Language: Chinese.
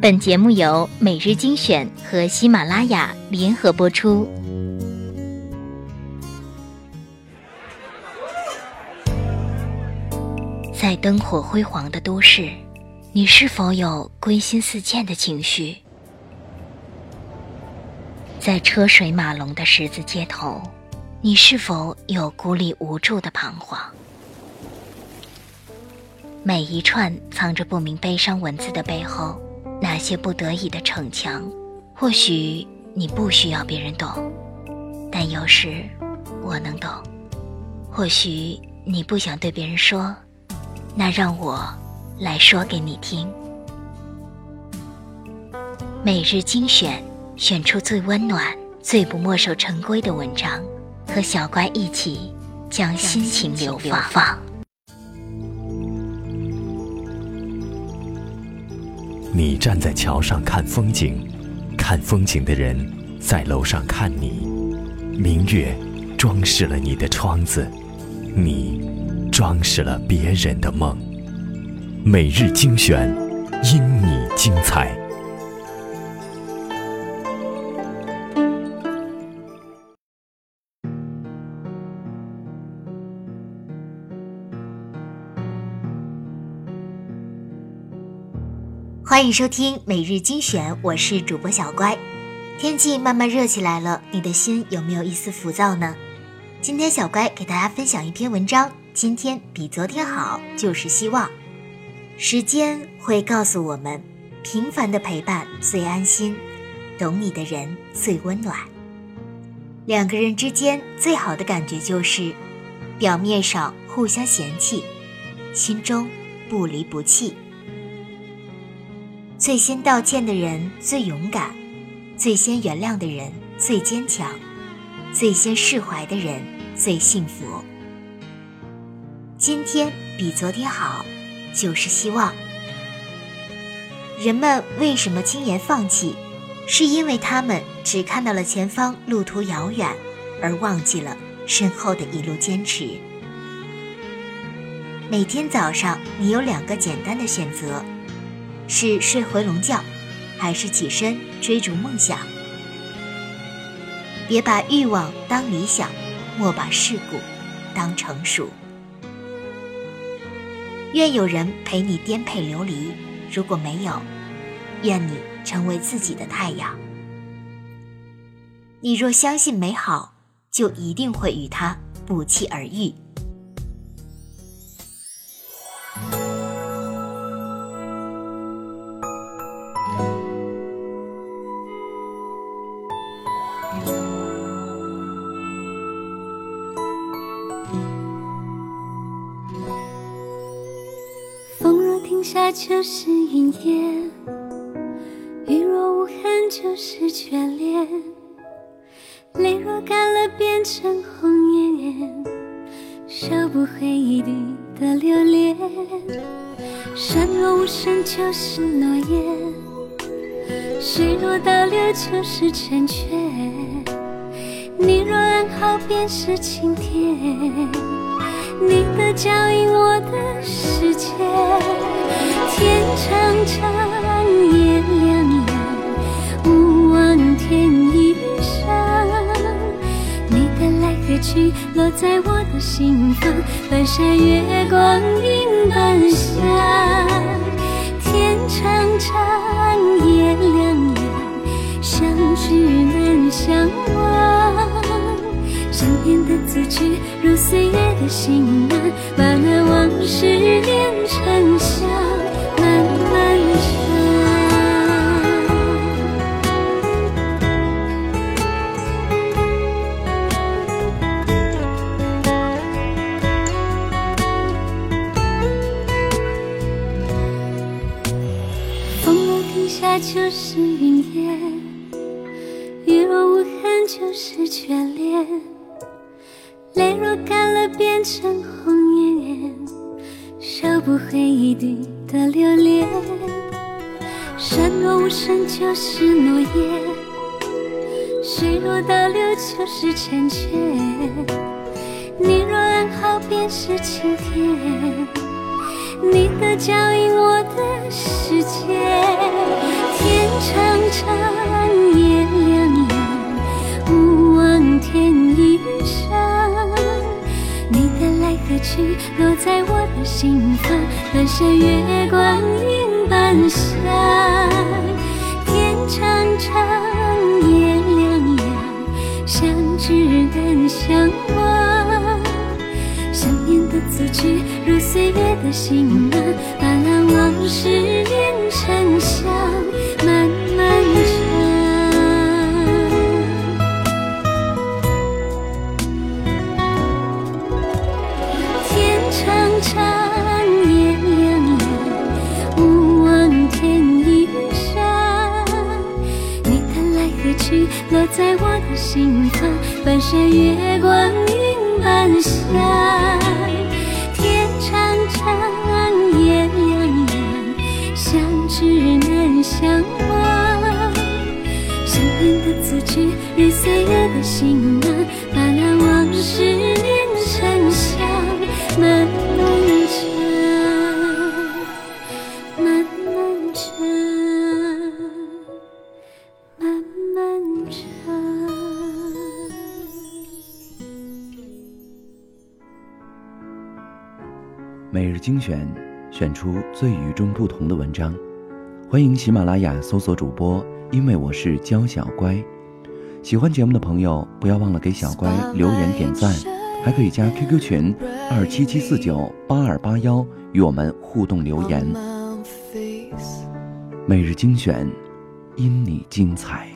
本节目由每日精选和喜马拉雅联合播出。在灯火辉煌的都市，你是否有归心似箭的情绪？在车水马龙的十字街头，你是否有孤立无助的彷徨？每一串藏着不明悲伤文字的背后，那些不得已的逞强，或许你不需要别人懂，但有时我能懂。或许你不想对别人说。那让我来说给你听。每日精选，选出最温暖、最不墨守成规的文章，和小乖一起将心情流放。你站在桥上看风景，看风景的人在楼上看你。明月装饰了你的窗子，你。装饰了别人的梦。每日精选，因你精彩。欢迎收听每日精选，我是主播小乖。天气慢慢热起来了，你的心有没有一丝浮躁呢？今天小乖给大家分享一篇文章。今天比昨天好，就是希望。时间会告诉我们，平凡的陪伴最安心，懂你的人最温暖。两个人之间最好的感觉就是，表面上互相嫌弃，心中不离不弃。最先道歉的人最勇敢，最先原谅的人最坚强，最先释怀的人最幸福。今天比昨天好，就是希望。人们为什么轻言放弃？是因为他们只看到了前方路途遥远，而忘记了身后的一路坚持。每天早上，你有两个简单的选择：是睡回笼觉，还是起身追逐梦想？别把欲望当理想，莫把世故当成熟。愿有人陪你颠沛流离，如果没有，愿你成为自己的太阳。你若相信美好，就一定会与它不期而遇。下就是云烟，雨若无痕就是眷恋，泪若干了变成红颜，收不回一滴的留恋。山若无声就是诺言，水若倒流就是成全，你若安好便是晴天。你的脚印，我的世界。天长长，夜凉凉，勿忘天一声。你的来和去，落在我的心房。半山月光映半夏。天长长，夜凉凉，相知难相忘。想念的字句，如岁月的行囊，把那往事连成香，漫漫长。风若停下，就是云烟；雨若无痕，就是眷恋。泪若干了，变成红颜，收不回一滴的留恋。山若无声，就是诺言；水若倒流，就是成全。你若安好，便是晴天。你的脚印，我的世界。天长长落在我的心房，半山月光映半夏。天长长，夜凉凉，相知难相忘。想念的字句，如岁月的行囊，把那往事连成香，落在我的心房，半山月光映半夏。天长长，夜凉凉，相知难相忘。相恋的字句，如岁月的行囊，把那往事酿成香，漫每日精选，选出最与众不同的文章。欢迎喜马拉雅搜索主播，因为我是娇小乖。喜欢节目的朋友，不要忘了给小乖留言点赞，还可以加 QQ 群二七七四九八二八幺与我们互动留言。每日精选，因你精彩。